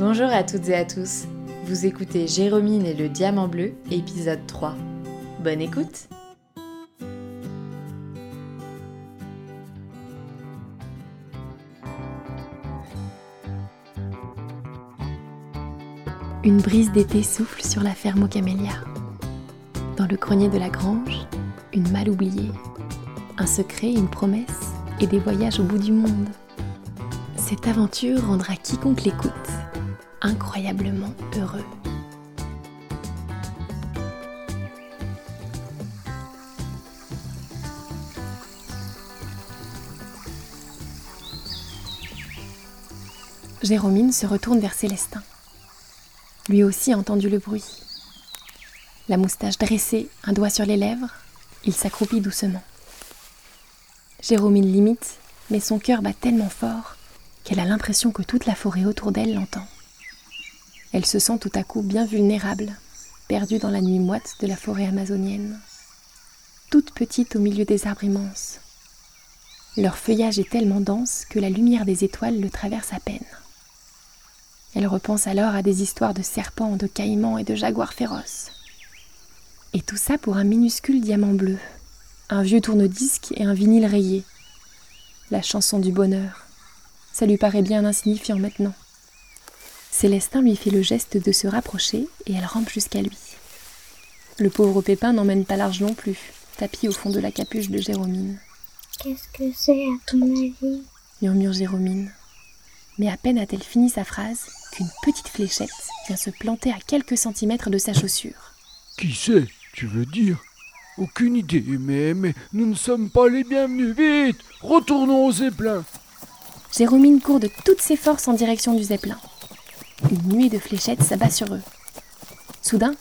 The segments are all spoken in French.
Bonjour à toutes et à tous. Vous écoutez Jérômine et le Diamant Bleu, épisode 3. Bonne écoute Une brise d'été souffle sur la ferme aux camélias. Dans le grenier de la grange, une malle oubliée, un secret, une promesse et des voyages au bout du monde. Cette aventure rendra quiconque l'écoute incroyablement heureux. Jérômine se retourne vers Célestin. Lui aussi a entendu le bruit. La moustache dressée, un doigt sur les lèvres, il s'accroupit doucement. Jérômine limite, mais son cœur bat tellement fort qu'elle a l'impression que toute la forêt autour d'elle l'entend. Elle se sent tout à coup bien vulnérable, perdue dans la nuit moite de la forêt amazonienne. Toute petite au milieu des arbres immenses. Leur feuillage est tellement dense que la lumière des étoiles le traverse à peine. Elle repense alors à des histoires de serpents, de caïmans et de jaguars féroces. Et tout ça pour un minuscule diamant bleu, un vieux tourne-disque et un vinyle rayé. La chanson du bonheur. Ça lui paraît bien insignifiant maintenant. Célestin lui fait le geste de se rapprocher et elle rampe jusqu'à lui. Le pauvre Pépin n'emmène pas large non plus, tapis au fond de la capuche de Jérômine. Qu'est-ce que c'est à ton avis? murmure Jérômine. Mais à peine a-t-elle fini sa phrase qu'une petite fléchette vient se planter à quelques centimètres de sa chaussure. Qui c'est, tu veux dire? Aucune idée, mais, mais nous ne sommes pas les bienvenus. Vite Retournons au zeppelin Jérômine court de toutes ses forces en direction du zeppelin. Une nuée de fléchettes s'abat sur eux. Soudain,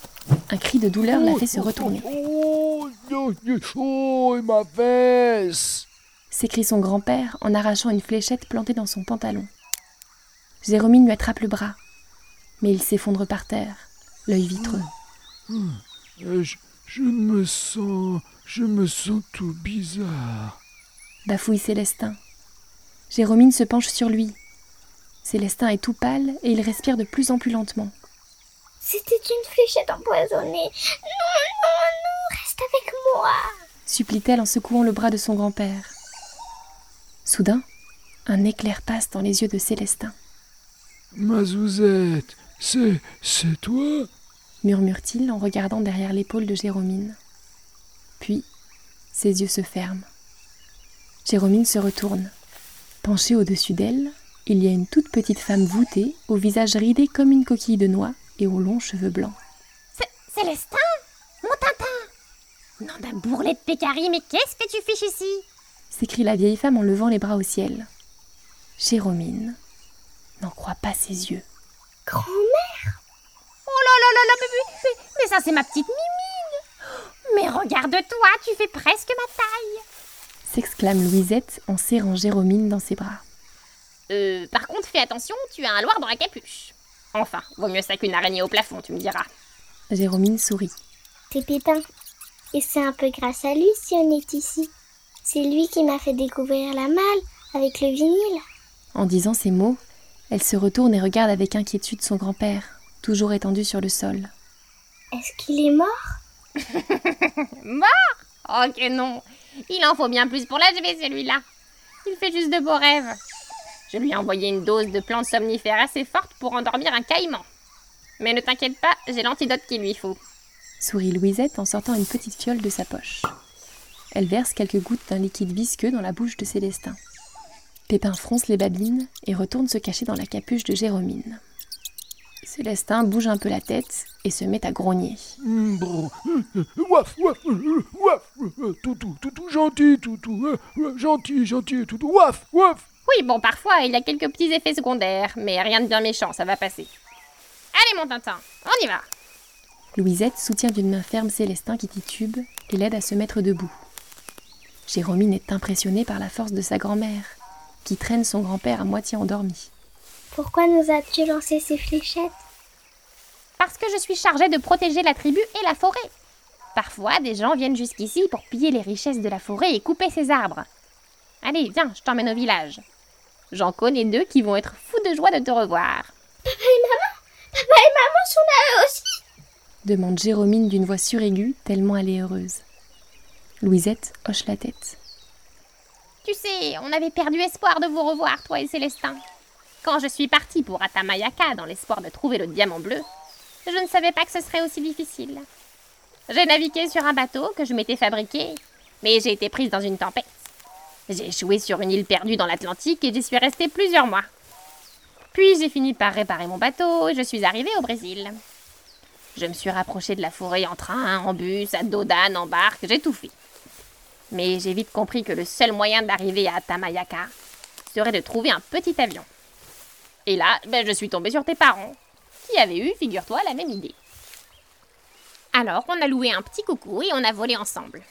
un cri de douleur la fait se retourner. Oh, oh, oh, ma fesse s'écrie son grand-père en arrachant une fléchette plantée dans son pantalon. Jérômine lui attrape le bras, mais il s'effondre par terre, l'œil vitreux. Je, je, me sens. Je me sens tout bizarre. Bafouille Célestin. Jérômine se penche sur lui. Célestin est tout pâle et il respire de plus en plus lentement. C'était une fléchette empoisonnée. Non, non, non, reste avec moi supplie-t-elle en secouant le bras de son grand-père. Soudain, un éclair passe dans les yeux de Célestin. Ma Zouzette, c'est. c'est toi? murmure-t-il en regardant derrière l'épaule de Jérômine. Puis, ses yeux se ferment. Jérômine se retourne. Penchée au-dessus d'elle, il y a une toute petite femme voûtée, au visage ridé comme une coquille de noix et aux longs cheveux blancs. C'est Célestin Mon Tintin Non d'un bourrelet de pécari, mais qu'est-ce que tu fiches ici? S'écrie la vieille femme en levant les bras au ciel. Jérômine n'en croit pas ses yeux. Grand-mère? Oh là là là là, mais, mais, mais ça c'est ma petite mimine Mais regarde-toi, tu fais presque ma taille s'exclame Louisette en serrant Jérômine dans ses bras. Euh, par contre, fais attention, tu as un loir dans la capuche. Enfin, vaut mieux ça qu'une araignée au plafond, tu me diras. Jérômine sourit. C'est Pépin. Et c'est un peu grâce à lui si on est ici. C'est lui qui m'a fait découvrir la malle avec le vinyle. En disant ces mots, elle se retourne et regarde avec inquiétude son grand-père, toujours étendu sur le sol. Est-ce qu'il est mort? Mort? Ok non, il en faut bien plus pour l'achever celui-là. Il fait juste de beaux rêves. Je lui ai envoyé une dose de plantes somnifères assez forte pour endormir un caïman. Mais ne t'inquiète pas, j'ai l'antidote qu'il lui faut. Sourit Louisette en sortant une petite fiole de sa poche. Elle verse quelques gouttes d'un liquide visqueux dans la bouche de Célestin. Pépin fronce les babines et retourne se cacher dans la capuche de Jérômine. Célestin bouge un peu la tête et se met à grogner. Waf, waf, waf, tout, tout, tout, tout gentil, tout, tout, gentil, gentil, tout, tout, waf, waf. Oui, bon, parfois il a quelques petits effets secondaires, mais rien de bien méchant, ça va passer. Allez, mon Tintin, on y va. Louisette soutient d'une main ferme Célestin qui titube et l'aide à se mettre debout. Jérômine est impressionnée par la force de sa grand-mère, qui traîne son grand-père à moitié endormi. Pourquoi nous as-tu lancé ces fléchettes? Parce que je suis chargée de protéger la tribu et la forêt. Parfois, des gens viennent jusqu'ici pour piller les richesses de la forêt et couper ses arbres. Allez, viens, je t'emmène au village. J'en connais deux qui vont être fous de joie de te revoir. Papa et Papa et maman sont là aussi? demande Jérômine d'une voix suraiguë, tellement elle est heureuse. Louisette hoche la tête. Tu sais, on avait perdu espoir de vous revoir, toi et Célestin. Quand je suis partie pour Atamayaka dans l'espoir de trouver le diamant bleu, je ne savais pas que ce serait aussi difficile. J'ai navigué sur un bateau que je m'étais fabriqué, mais j'ai été prise dans une tempête. J'ai échoué sur une île perdue dans l'Atlantique et j'y suis restée plusieurs mois. Puis j'ai fini par réparer mon bateau et je suis arrivée au Brésil. Je me suis rapprochée de la forêt en train, en bus, à dos en barque, j'ai tout fait. Mais j'ai vite compris que le seul moyen d'arriver à Tamayaka serait de trouver un petit avion. Et là, ben, je suis tombée sur tes parents, qui avaient eu, figure-toi, la même idée. Alors, on a loué un petit coucou et on a volé ensemble.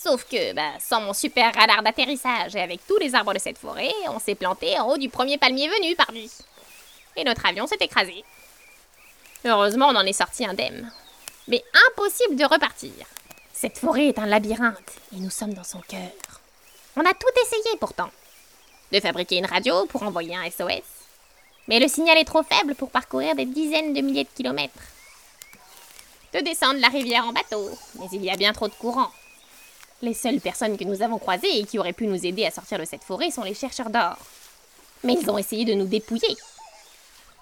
Sauf que, ben, sans mon super radar d'atterrissage et avec tous les arbres de cette forêt, on s'est planté en haut du premier palmier venu, pardi. Et notre avion s'est écrasé. Heureusement, on en est sorti indemne. Mais impossible de repartir. Cette forêt est un labyrinthe et nous sommes dans son cœur. On a tout essayé pourtant. De fabriquer une radio pour envoyer un SOS. Mais le signal est trop faible pour parcourir des dizaines de milliers de kilomètres. De descendre la rivière en bateau, mais il y a bien trop de courant. Les seules personnes que nous avons croisées et qui auraient pu nous aider à sortir de cette forêt sont les chercheurs d'or. Mais ils ont essayé de nous dépouiller.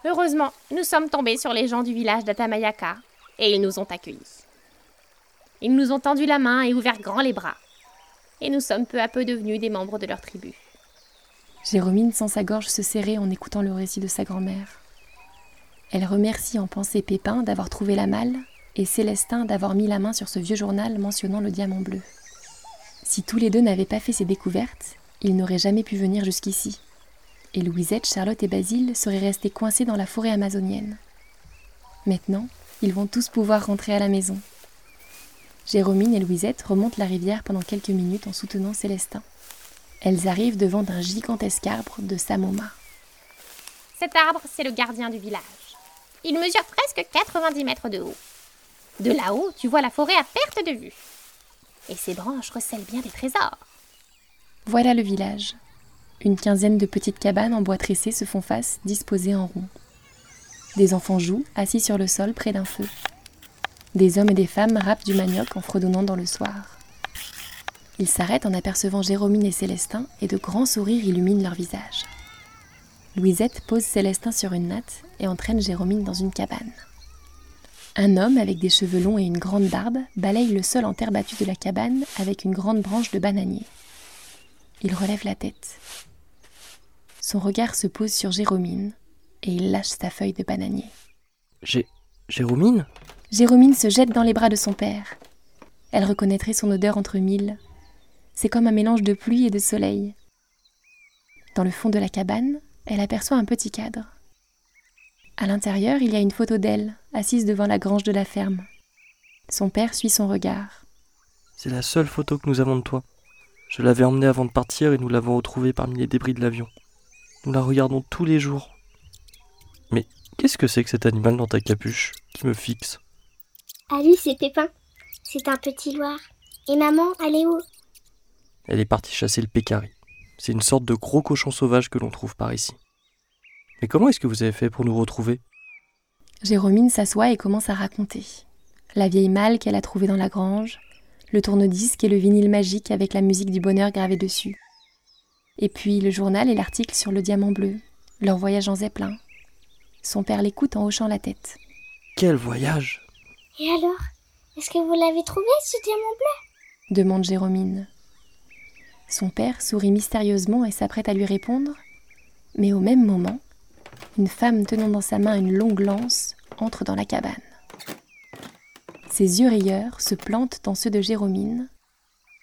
Heureusement, nous sommes tombés sur les gens du village d'Atamayaka et ils nous ont accueillis. Ils nous ont tendu la main et ouvert grand les bras. Et nous sommes peu à peu devenus des membres de leur tribu. Jérômine sent sa gorge se serrer en écoutant le récit de sa grand-mère. Elle remercie en pensée Pépin d'avoir trouvé la malle et Célestin d'avoir mis la main sur ce vieux journal mentionnant le diamant bleu. Si tous les deux n'avaient pas fait ces découvertes, ils n'auraient jamais pu venir jusqu'ici et Louisette, Charlotte et Basile seraient restés coincés dans la forêt amazonienne. Maintenant, ils vont tous pouvoir rentrer à la maison. Jérômine et Louisette remontent la rivière pendant quelques minutes en soutenant Célestin. Elles arrivent devant un gigantesque arbre de Samoma. Cet arbre, c'est le gardien du village. Il mesure presque 90 mètres de haut. De là-haut, tu vois la forêt à perte de vue. Et ses branches recèlent bien des trésors. Voilà le village. Une quinzaine de petites cabanes en bois tressé se font face, disposées en rond. Des enfants jouent, assis sur le sol près d'un feu. Des hommes et des femmes râpent du manioc en fredonnant dans le soir. Ils s'arrêtent en apercevant Jérômine et Célestin et de grands sourires illuminent leur visage. Louisette pose Célestin sur une natte et entraîne Jérômine dans une cabane. Un homme avec des cheveux longs et une grande barbe balaye le sol en terre battue de la cabane avec une grande branche de bananier. Il relève la tête. Son regard se pose sur Jérômine et il lâche sa feuille de bananier. J'ai. Jérômine? Jérômine se jette dans les bras de son père. Elle reconnaîtrait son odeur entre mille. C'est comme un mélange de pluie et de soleil. Dans le fond de la cabane, elle aperçoit un petit cadre. À l'intérieur, il y a une photo d'elle, assise devant la grange de la ferme. Son père suit son regard. C'est la seule photo que nous avons de toi. Je l'avais emmenée avant de partir et nous l'avons retrouvée parmi les débris de l'avion. Nous la regardons tous les jours. Mais qu'est-ce que c'est que cet animal dans ta capuche qui me fixe? Ah lui, c'est Pépin. C'est un petit loir. Et maman, elle est où? Elle est partie chasser le pécari. C'est une sorte de gros cochon sauvage que l'on trouve par ici. Mais comment est-ce que vous avez fait pour nous retrouver? Jérômine s'assoit et commence à raconter. La vieille malle qu'elle a trouvée dans la grange, le tourne-disque et le vinyle magique avec la musique du bonheur gravée dessus. Et puis le journal et l'article sur le diamant bleu, leur voyage en zeppelin. Son père l'écoute en hochant la tête. Quel voyage Et alors Est-ce que vous l'avez trouvé, ce diamant bleu? Demande Jérômine. Son père sourit mystérieusement et s'apprête à lui répondre, mais au même moment, une femme tenant dans sa main une longue lance entre dans la cabane. Ses yeux rieurs se plantent dans ceux de Jérômine,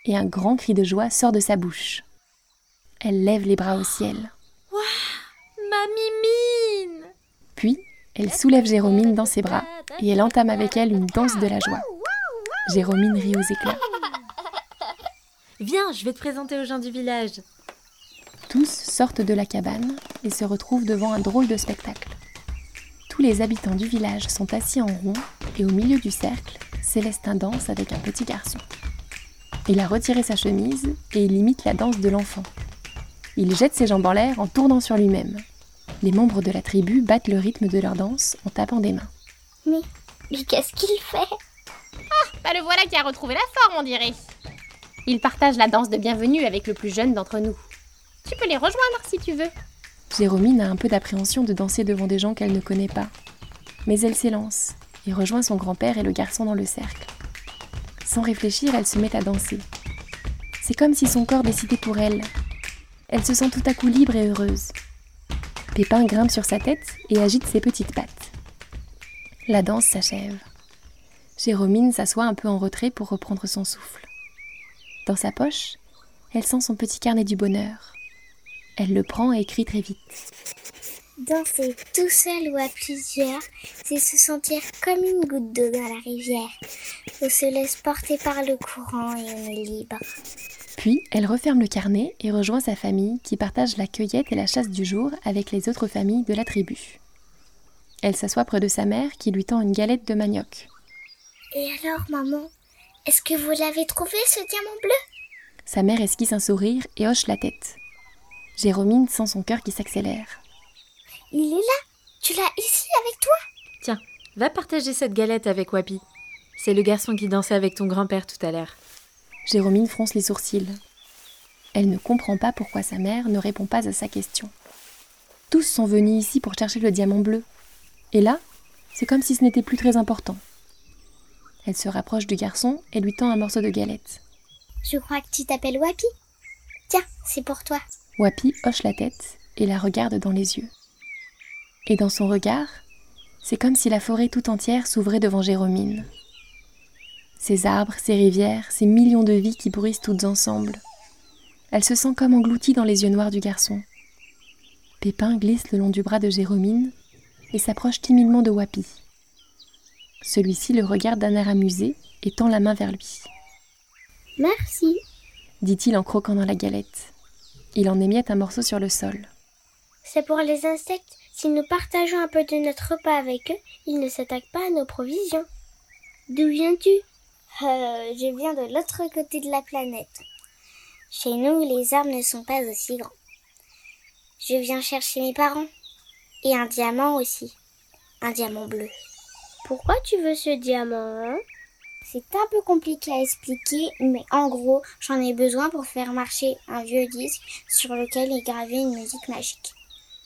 et un grand cri de joie sort de sa bouche. Elle lève les bras au ciel. Ma mimine Puis, elle soulève Jérômine dans ses bras et elle entame avec elle une danse de la joie. Jérômine rit aux éclats. Viens, je vais te présenter aux gens du village. Tous sortent de la cabane et se retrouvent devant un drôle de spectacle. Tous les habitants du village sont assis en rond et au milieu du cercle, Célestin danse avec un petit garçon. Il a retiré sa chemise et il imite la danse de l'enfant. Il jette ses jambes en l'air en tournant sur lui-même. Les membres de la tribu battent le rythme de leur danse en tapant des mains. Mais, mais qu'est-ce qu'il fait? Bah le voilà qui a retrouvé la forme, on dirait. Il partage la danse de bienvenue avec le plus jeune d'entre nous. Tu peux les rejoindre si tu veux. Jérômine a un peu d'appréhension de danser devant des gens qu'elle ne connaît pas. Mais elle s'élance et rejoint son grand-père et le garçon dans le cercle. Sans réfléchir, elle se met à danser. C'est comme si son corps décidait pour elle. Elle se sent tout à coup libre et heureuse. Pépin grimpe sur sa tête et agite ses petites pattes. La danse s'achève. Jérômine s'assoit un peu en retrait pour reprendre son souffle. Dans sa poche, elle sent son petit carnet du bonheur. Elle le prend et écrit très vite. Danser tout seul ou à plusieurs, c'est se sentir comme une goutte d'eau dans la rivière. On se laisse porter par le courant et on est libre. Puis, elle referme le carnet et rejoint sa famille qui partage la cueillette et la chasse du jour avec les autres familles de la tribu. Elle s'assoit près de sa mère qui lui tend une galette de manioc. Et alors, maman, est-ce que vous l'avez trouvé ce diamant bleu? Sa mère esquisse un sourire et hoche la tête. Jérômine sent son cœur qui s'accélère. Il est là Tu l'as ici avec toi Tiens, va partager cette galette avec Wapi. C'est le garçon qui dansait avec ton grand-père tout à l'heure. Jérômine fronce les sourcils. Elle ne comprend pas pourquoi sa mère ne répond pas à sa question. Tous sont venus ici pour chercher le diamant bleu. Et là, c'est comme si ce n'était plus très important. Elle se rapproche du garçon et lui tend un morceau de galette. Je crois que tu t'appelles Wapi. Tiens, c'est pour toi. Wapi hoche la tête et la regarde dans les yeux. Et dans son regard, c'est comme si la forêt tout entière s'ouvrait devant Jérômine. Ces arbres, ces rivières, ces millions de vies qui bruissent toutes ensemble. Elle se sent comme engloutie dans les yeux noirs du garçon. Pépin glisse le long du bras de Jérômine et s'approche timidement de Wapi. Celui-ci le regarde d'un air amusé et tend la main vers lui. Merci. dit-il en croquant dans la galette. Il en émiette un morceau sur le sol. C'est pour les insectes. Si nous partageons un peu de notre repas avec eux, ils ne s'attaquent pas à nos provisions. D'où viens-tu? Euh, Je viens de l'autre côté de la planète. Chez nous, les arbres ne sont pas aussi grands. Je viens chercher mes parents. Et un diamant aussi. Un diamant bleu. Pourquoi tu veux ce diamant hein? C'est un peu compliqué à expliquer, mais en gros, j'en ai besoin pour faire marcher un vieux disque sur lequel est gravée une musique magique.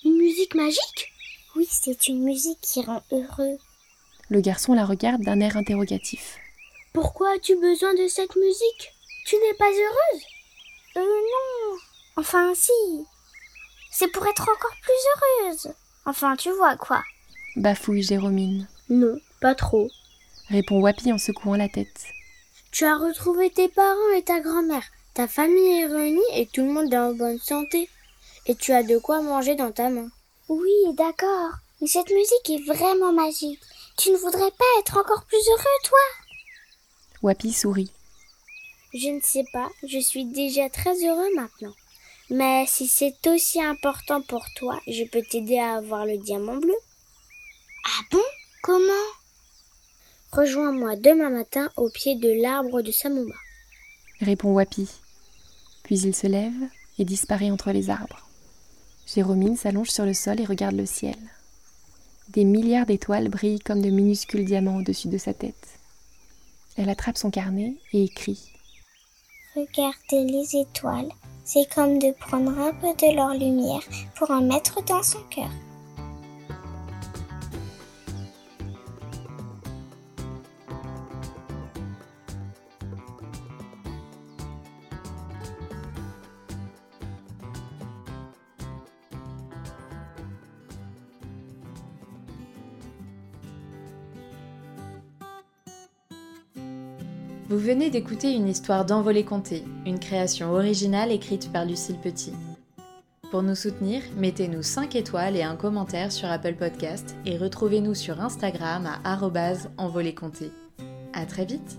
Une musique magique? Oui, c'est une musique qui rend heureux. Le garçon la regarde d'un air interrogatif. Pourquoi as-tu besoin de cette musique? Tu n'es pas heureuse? Euh non. Enfin si. C'est pour être encore plus heureuse. Enfin, tu vois quoi. Bafouille Jérômine. Non, pas trop. Répond Wapi en secouant la tête. Tu as retrouvé tes parents et ta grand-mère. Ta famille est réunie et tout le monde est en bonne santé. Et tu as de quoi manger dans ta main. Oui, d'accord. Mais cette musique est vraiment magique. Tu ne voudrais pas être encore plus heureux, toi? Wapi sourit. Je ne sais pas, je suis déjà très heureux maintenant. Mais si c'est aussi important pour toi, je peux t'aider à avoir le diamant bleu. Ah bon? Comment? Rejoins-moi demain matin au pied de l'arbre de Samuma. Répond Wapi. Puis il se lève et disparaît entre les arbres. Jérômine s'allonge sur le sol et regarde le ciel. Des milliards d'étoiles brillent comme de minuscules diamants au-dessus de sa tête. Elle attrape son carnet et écrit. Regarder les étoiles, c'est comme de prendre un peu de leur lumière pour en mettre dans son cœur. Vous venez d'écouter une histoire d'Envolée Comté, une création originale écrite par Lucille Petit. Pour nous soutenir, mettez-nous 5 étoiles et un commentaire sur Apple Podcast et retrouvez-nous sur Instagram à envolécomté. À très vite